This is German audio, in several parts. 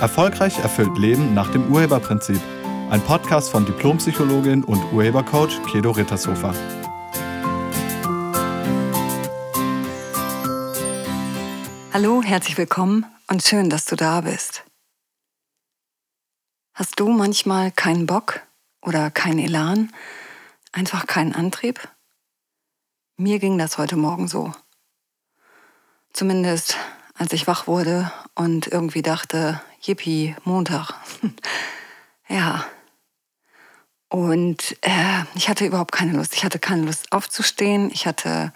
Erfolgreich erfüllt Leben nach dem Urheberprinzip. Ein Podcast von Diplompsychologin und Urhebercoach Kedo Rittershofer. Hallo, herzlich willkommen und schön, dass du da bist. Hast du manchmal keinen Bock oder keinen Elan, einfach keinen Antrieb? Mir ging das heute Morgen so. Zumindest als ich wach wurde und irgendwie dachte, yippie, Montag. ja. Und äh, ich hatte überhaupt keine Lust. Ich hatte keine Lust aufzustehen. Ich hatte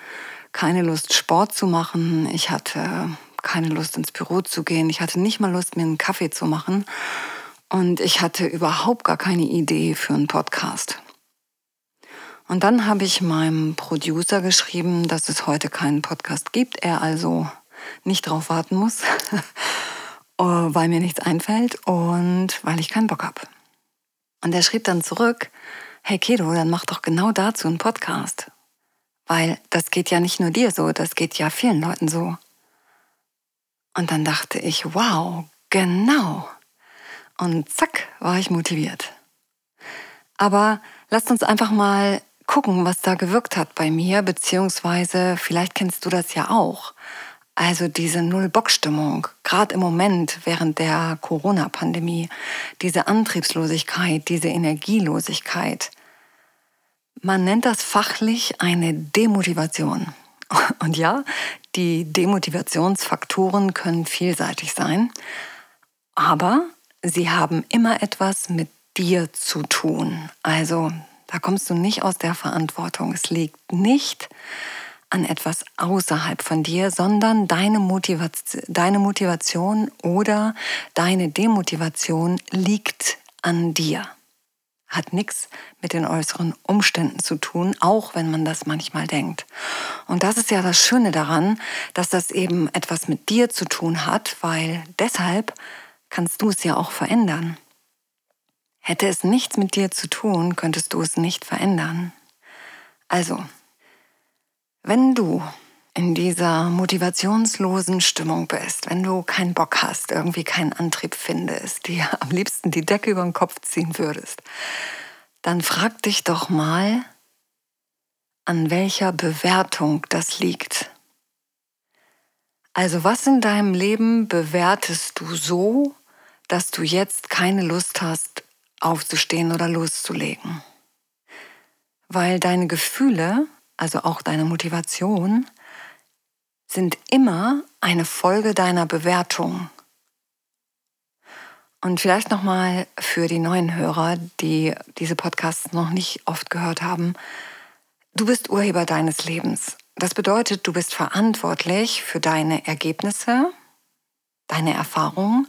keine Lust, Sport zu machen. Ich hatte keine Lust, ins Büro zu gehen. Ich hatte nicht mal Lust, mir einen Kaffee zu machen. Und ich hatte überhaupt gar keine Idee für einen Podcast. Und dann habe ich meinem Producer geschrieben, dass es heute keinen Podcast gibt. Er also nicht drauf warten muss, weil mir nichts einfällt und weil ich keinen Bock habe. Und er schrieb dann zurück, hey Kedo, dann mach doch genau dazu einen Podcast. Weil das geht ja nicht nur dir so, das geht ja vielen Leuten so. Und dann dachte ich, wow, genau. Und zack, war ich motiviert. Aber lasst uns einfach mal gucken, was da gewirkt hat bei mir, beziehungsweise vielleicht kennst du das ja auch. Also diese Null-Bock-Stimmung, gerade im Moment während der Corona-Pandemie, diese Antriebslosigkeit, diese Energielosigkeit. Man nennt das fachlich eine Demotivation. Und ja, die Demotivationsfaktoren können vielseitig sein, aber sie haben immer etwas mit dir zu tun. Also da kommst du nicht aus der Verantwortung. Es liegt nicht an etwas außerhalb von dir, sondern deine Motivation, deine Motivation oder deine Demotivation liegt an dir. Hat nichts mit den äußeren Umständen zu tun, auch wenn man das manchmal denkt. Und das ist ja das Schöne daran, dass das eben etwas mit dir zu tun hat, weil deshalb kannst du es ja auch verändern. Hätte es nichts mit dir zu tun, könntest du es nicht verändern. Also, wenn du in dieser motivationslosen Stimmung bist, wenn du keinen Bock hast, irgendwie keinen Antrieb findest, dir am liebsten die Decke über den Kopf ziehen würdest, dann frag dich doch mal, an welcher Bewertung das liegt. Also was in deinem Leben bewertest du so, dass du jetzt keine Lust hast, aufzustehen oder loszulegen? Weil deine Gefühle also auch deine Motivation, sind immer eine Folge deiner Bewertung. Und vielleicht nochmal für die neuen Hörer, die diese Podcasts noch nicht oft gehört haben. Du bist Urheber deines Lebens. Das bedeutet, du bist verantwortlich für deine Ergebnisse, deine Erfahrungen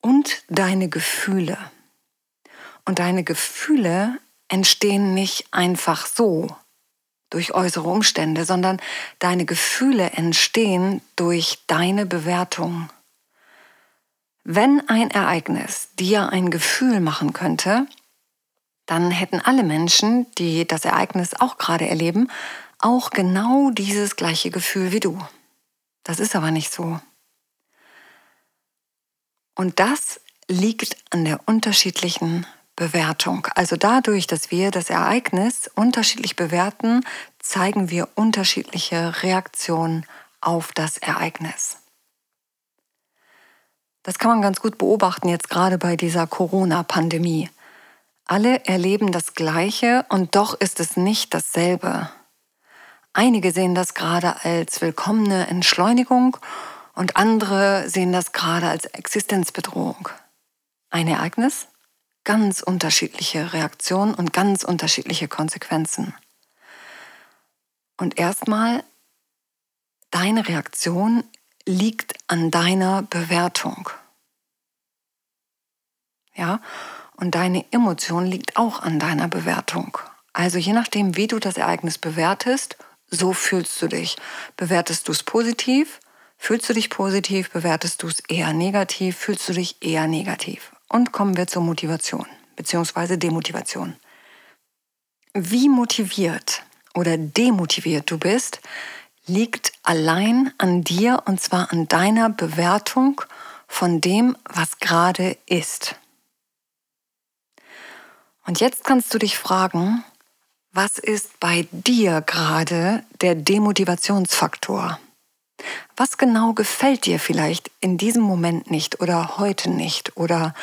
und deine Gefühle. Und deine Gefühle entstehen nicht einfach so, durch äußere Umstände, sondern deine Gefühle entstehen durch deine Bewertung. Wenn ein Ereignis dir ein Gefühl machen könnte, dann hätten alle Menschen, die das Ereignis auch gerade erleben, auch genau dieses gleiche Gefühl wie du. Das ist aber nicht so. Und das liegt an der unterschiedlichen Bewertung. Also dadurch, dass wir das Ereignis unterschiedlich bewerten, zeigen wir unterschiedliche Reaktionen auf das Ereignis. Das kann man ganz gut beobachten jetzt gerade bei dieser Corona-Pandemie. Alle erleben das Gleiche und doch ist es nicht dasselbe. Einige sehen das gerade als willkommene Entschleunigung und andere sehen das gerade als Existenzbedrohung. Ein Ereignis, ganz unterschiedliche Reaktionen und ganz unterschiedliche Konsequenzen. Und erstmal, deine Reaktion liegt an deiner Bewertung. Ja, und deine Emotion liegt auch an deiner Bewertung. Also je nachdem, wie du das Ereignis bewertest, so fühlst du dich. Bewertest du es positiv, fühlst du dich positiv, bewertest du es eher negativ, fühlst du dich eher negativ. Und kommen wir zur Motivation bzw. Demotivation. Wie motiviert oder demotiviert du bist, liegt allein an dir und zwar an deiner Bewertung von dem, was gerade ist. Und jetzt kannst du dich fragen, was ist bei dir gerade der Demotivationsfaktor? Was genau gefällt dir vielleicht in diesem Moment nicht oder heute nicht oder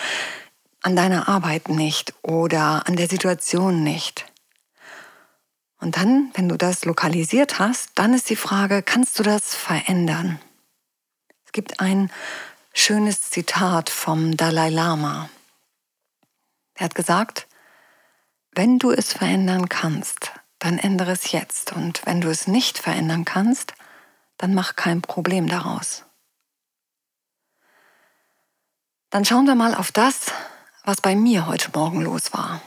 an deiner Arbeit nicht oder an der Situation nicht? Und dann, wenn du das lokalisiert hast, dann ist die Frage, kannst du das verändern? Es gibt ein schönes Zitat vom Dalai Lama. Er hat gesagt, wenn du es verändern kannst, dann ändere es jetzt. Und wenn du es nicht verändern kannst, dann mach kein Problem daraus. Dann schauen wir mal auf das, was bei mir heute Morgen los war.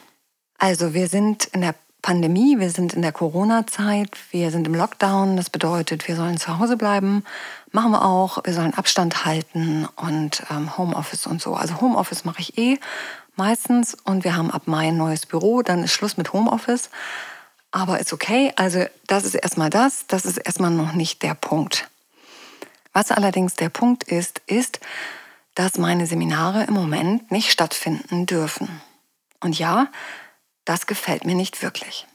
Also wir sind in der Pandemie, wir sind in der Corona-Zeit, wir sind im Lockdown. Das bedeutet, wir sollen zu Hause bleiben. Machen wir auch. Wir sollen Abstand halten und ähm, Homeoffice und so. Also Homeoffice mache ich eh meistens und wir haben ab Mai ein neues Büro. Dann ist Schluss mit Homeoffice. Aber ist okay. Also das ist erstmal das. Das ist erstmal noch nicht der Punkt. Was allerdings der Punkt ist, ist, dass meine Seminare im Moment nicht stattfinden dürfen. Und ja, das gefällt mir nicht wirklich.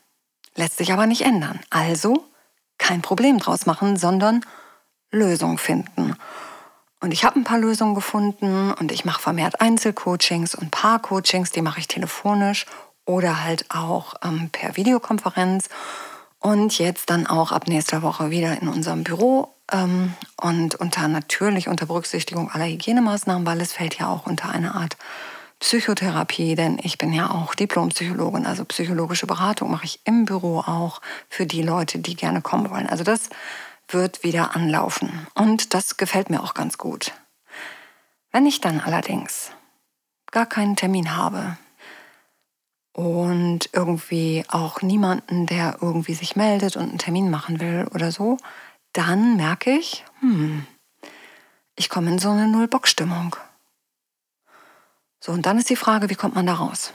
Lässt sich aber nicht ändern. Also kein Problem draus machen, sondern Lösung finden. Und ich habe ein paar Lösungen gefunden und ich mache vermehrt Einzelcoachings und Paarcoachings, die mache ich telefonisch oder halt auch ähm, per Videokonferenz. Und jetzt dann auch ab nächster Woche wieder in unserem Büro ähm, und unter natürlich unter Berücksichtigung aller Hygienemaßnahmen, weil es fällt ja auch unter eine Art Psychotherapie, denn ich bin ja auch Diplompsychologin, also psychologische Beratung mache ich im Büro auch für die Leute, die gerne kommen wollen. Also das wird wieder anlaufen und das gefällt mir auch ganz gut. Wenn ich dann allerdings gar keinen Termin habe und irgendwie auch niemanden, der irgendwie sich meldet und einen Termin machen will oder so, dann merke ich, hm, ich komme in so eine Null-Bock-Stimmung. So, und dann ist die Frage, wie kommt man da raus?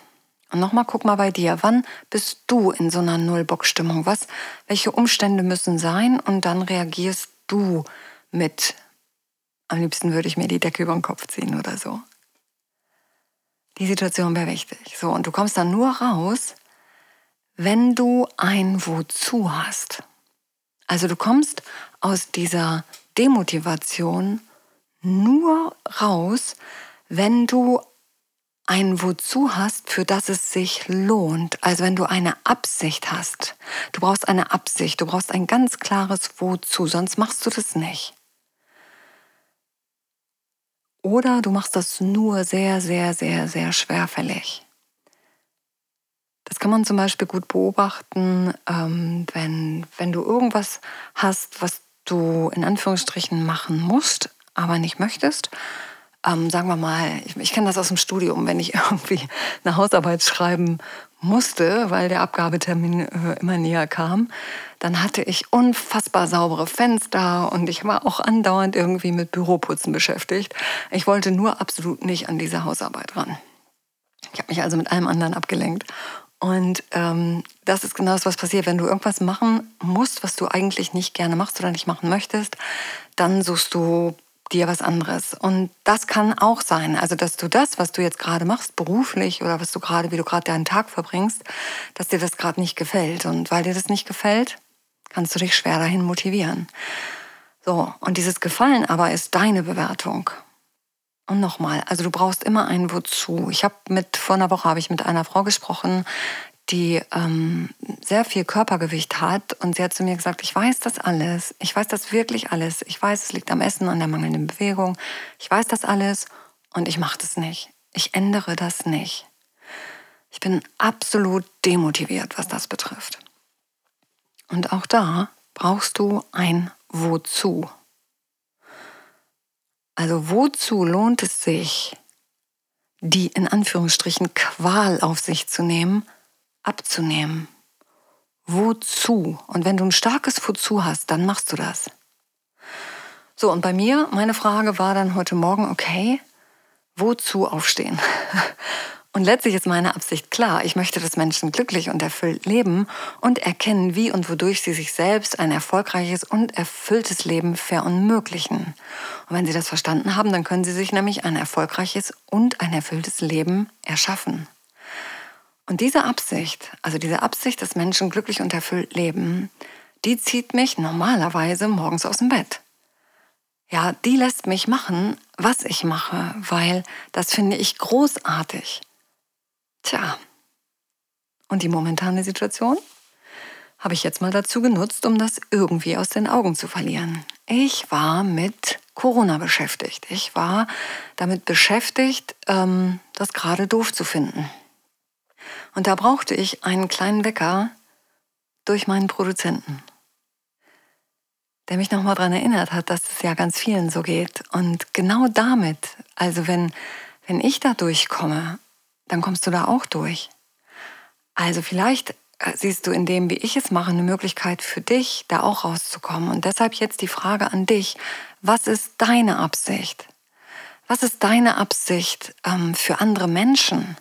Und nochmal, guck mal bei dir, wann bist du in so einer Nullbock-Stimmung? Was, welche Umstände müssen sein? Und dann reagierst du mit, am liebsten würde ich mir die Decke über den Kopf ziehen oder so. Die Situation wäre wichtig. So, und du kommst dann nur raus, wenn du ein Wozu hast. Also du kommst aus dieser Demotivation nur raus, wenn du ein Wozu hast, für das es sich lohnt. Also wenn du eine Absicht hast. Du brauchst eine Absicht, du brauchst ein ganz klares Wozu, sonst machst du das nicht. Oder du machst das nur sehr, sehr, sehr, sehr schwerfällig. Das kann man zum Beispiel gut beobachten, ähm, wenn, wenn du irgendwas hast, was du in Anführungsstrichen machen musst, aber nicht möchtest ähm, sagen wir mal, ich, ich kenne das aus dem Studium, wenn ich irgendwie eine Hausarbeit schreiben musste, weil der Abgabetermin äh, immer näher kam, dann hatte ich unfassbar saubere Fenster und ich war auch andauernd irgendwie mit Büroputzen beschäftigt. Ich wollte nur absolut nicht an diese Hausarbeit ran. Ich habe mich also mit allem anderen abgelenkt. Und ähm, das ist genau das, was passiert. Wenn du irgendwas machen musst, was du eigentlich nicht gerne machst oder nicht machen möchtest, dann suchst du dir was anderes. Und das kann auch sein, also dass du das, was du jetzt gerade machst, beruflich oder was du gerade, wie du gerade deinen Tag verbringst, dass dir das gerade nicht gefällt. Und weil dir das nicht gefällt, kannst du dich schwer dahin motivieren. So, und dieses Gefallen aber ist deine Bewertung. Und nochmal, also du brauchst immer ein Wozu. Ich habe mit, vor einer Woche habe ich mit einer Frau gesprochen, die ähm, sehr viel Körpergewicht hat. Und sie hat zu mir gesagt, ich weiß das alles. Ich weiß das wirklich alles. Ich weiß, es liegt am Essen, an der mangelnden Bewegung. Ich weiß das alles und ich mache das nicht. Ich ändere das nicht. Ich bin absolut demotiviert, was das betrifft. Und auch da brauchst du ein Wozu. Also wozu lohnt es sich, die in Anführungsstrichen Qual auf sich zu nehmen, abzunehmen. Wozu? Und wenn du ein starkes Wozu hast, dann machst du das. So, und bei mir, meine Frage war dann heute Morgen, okay, wozu aufstehen? Und letztlich ist meine Absicht klar. Ich möchte, dass Menschen glücklich und erfüllt leben und erkennen, wie und wodurch sie sich selbst ein erfolgreiches und erfülltes Leben verunmöglichen. Und wenn sie das verstanden haben, dann können sie sich nämlich ein erfolgreiches und ein erfülltes Leben erschaffen. Und diese Absicht, also diese Absicht, dass Menschen glücklich und erfüllt leben, die zieht mich normalerweise morgens aus dem Bett. Ja, die lässt mich machen, was ich mache, weil das finde ich großartig. Tja, und die momentane Situation habe ich jetzt mal dazu genutzt, um das irgendwie aus den Augen zu verlieren. Ich war mit Corona beschäftigt. Ich war damit beschäftigt, ähm, das gerade doof zu finden. Und da brauchte ich einen kleinen Wecker durch meinen Produzenten, der mich nochmal daran erinnert hat, dass es ja ganz vielen so geht. Und genau damit, also wenn, wenn ich da durchkomme dann kommst du da auch durch. Also vielleicht äh, siehst du in dem, wie ich es mache, eine Möglichkeit für dich, da auch rauszukommen. Und deshalb jetzt die Frage an dich, was ist deine Absicht? Was ist deine Absicht ähm, für andere Menschen?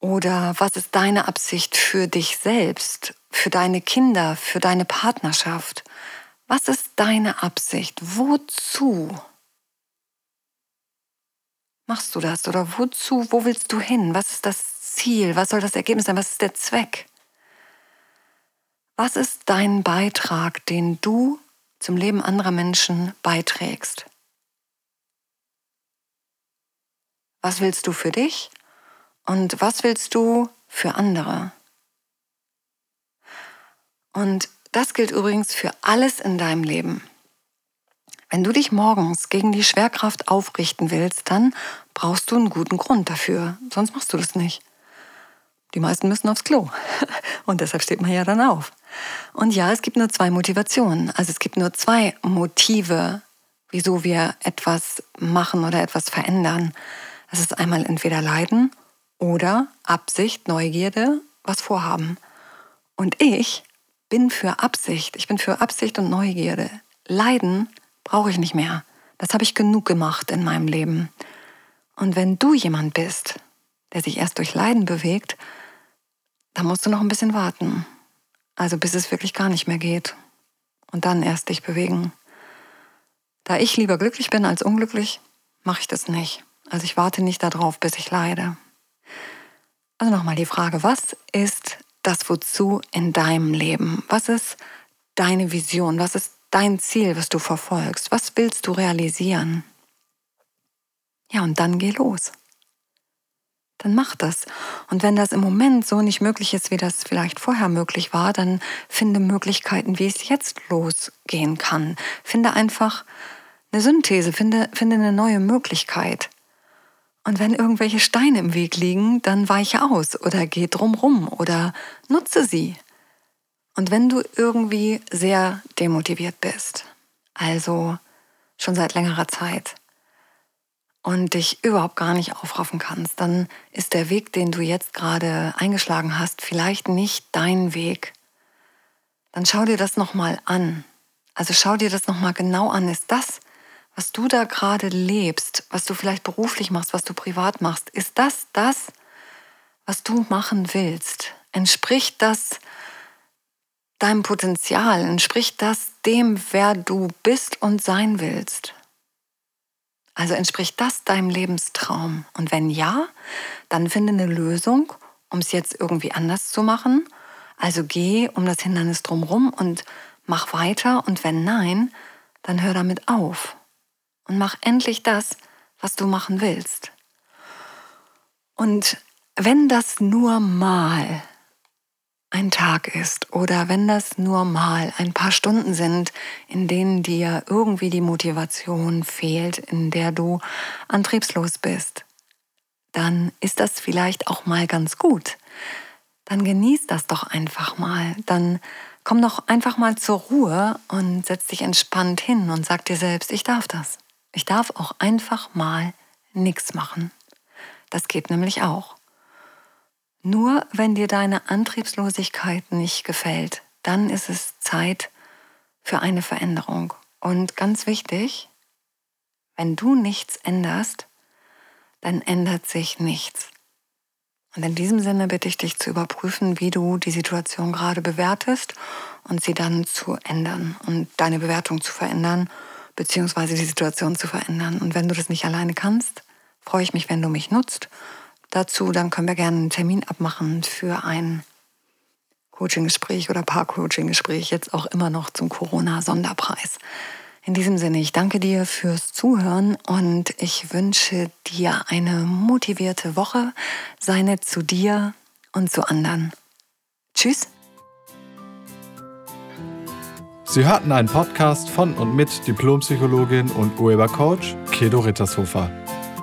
Oder was ist deine Absicht für dich selbst, für deine Kinder, für deine Partnerschaft? Was ist deine Absicht? Wozu? Machst du das? Oder wozu, wo willst du hin? Was ist das Ziel? Was soll das Ergebnis sein? Was ist der Zweck? Was ist dein Beitrag, den du zum Leben anderer Menschen beiträgst? Was willst du für dich und was willst du für andere? Und das gilt übrigens für alles in deinem Leben. Wenn du dich morgens gegen die Schwerkraft aufrichten willst, dann brauchst du einen guten Grund dafür. Sonst machst du das nicht. Die meisten müssen aufs Klo. Und deshalb steht man ja dann auf. Und ja, es gibt nur zwei Motivationen. Also es gibt nur zwei Motive, wieso wir etwas machen oder etwas verändern. Das ist einmal entweder Leiden oder Absicht, Neugierde, was vorhaben. Und ich bin für Absicht. Ich bin für Absicht und Neugierde. Leiden brauche ich nicht mehr. Das habe ich genug gemacht in meinem Leben. Und wenn du jemand bist, der sich erst durch Leiden bewegt, dann musst du noch ein bisschen warten. Also bis es wirklich gar nicht mehr geht. Und dann erst dich bewegen. Da ich lieber glücklich bin als unglücklich, mache ich das nicht. Also ich warte nicht darauf, bis ich leide. Also nochmal die Frage, was ist das Wozu in deinem Leben? Was ist deine Vision? Was ist dein Ziel, was du verfolgst? Was willst du realisieren? Ja, und dann geh los. Dann mach das. Und wenn das im Moment so nicht möglich ist, wie das vielleicht vorher möglich war, dann finde Möglichkeiten, wie es jetzt losgehen kann. Finde einfach eine Synthese, finde, finde eine neue Möglichkeit. Und wenn irgendwelche Steine im Weg liegen, dann weiche aus oder geh drumrum oder nutze sie. Und wenn du irgendwie sehr demotiviert bist, also schon seit längerer Zeit, und dich überhaupt gar nicht aufraffen kannst, dann ist der Weg, den du jetzt gerade eingeschlagen hast, vielleicht nicht dein Weg. Dann schau dir das nochmal an. Also schau dir das nochmal genau an. Ist das, was du da gerade lebst, was du vielleicht beruflich machst, was du privat machst, ist das das, was du machen willst? Entspricht das deinem Potenzial? Entspricht das dem, wer du bist und sein willst? Also entspricht das deinem Lebenstraum? Und wenn ja, dann finde eine Lösung, um es jetzt irgendwie anders zu machen. Also geh um das Hindernis drumherum und mach weiter. Und wenn nein, dann hör damit auf. Und mach endlich das, was du machen willst. Und wenn das nur mal ein Tag ist oder wenn das nur mal ein paar Stunden sind, in denen dir irgendwie die Motivation fehlt, in der du antriebslos bist, dann ist das vielleicht auch mal ganz gut. Dann genieß das doch einfach mal. Dann komm doch einfach mal zur Ruhe und setz dich entspannt hin und sag dir selbst, ich darf das. Ich darf auch einfach mal nichts machen. Das geht nämlich auch. Nur wenn dir deine Antriebslosigkeit nicht gefällt, dann ist es Zeit für eine Veränderung. Und ganz wichtig, wenn du nichts änderst, dann ändert sich nichts. Und in diesem Sinne bitte ich dich zu überprüfen, wie du die Situation gerade bewertest und sie dann zu ändern und deine Bewertung zu verändern, beziehungsweise die Situation zu verändern. Und wenn du das nicht alleine kannst, freue ich mich, wenn du mich nutzt. Dazu, dann können wir gerne einen Termin abmachen für ein Coaching-Gespräch oder Paar-Coaching-Gespräch, jetzt auch immer noch zum Corona-Sonderpreis. In diesem Sinne, ich danke dir fürs Zuhören und ich wünsche dir eine motivierte Woche. Sei nett zu dir und zu anderen. Tschüss. Sie hörten einen Podcast von und mit Diplompsychologin und Urhebercoach Kedo Rittershofer.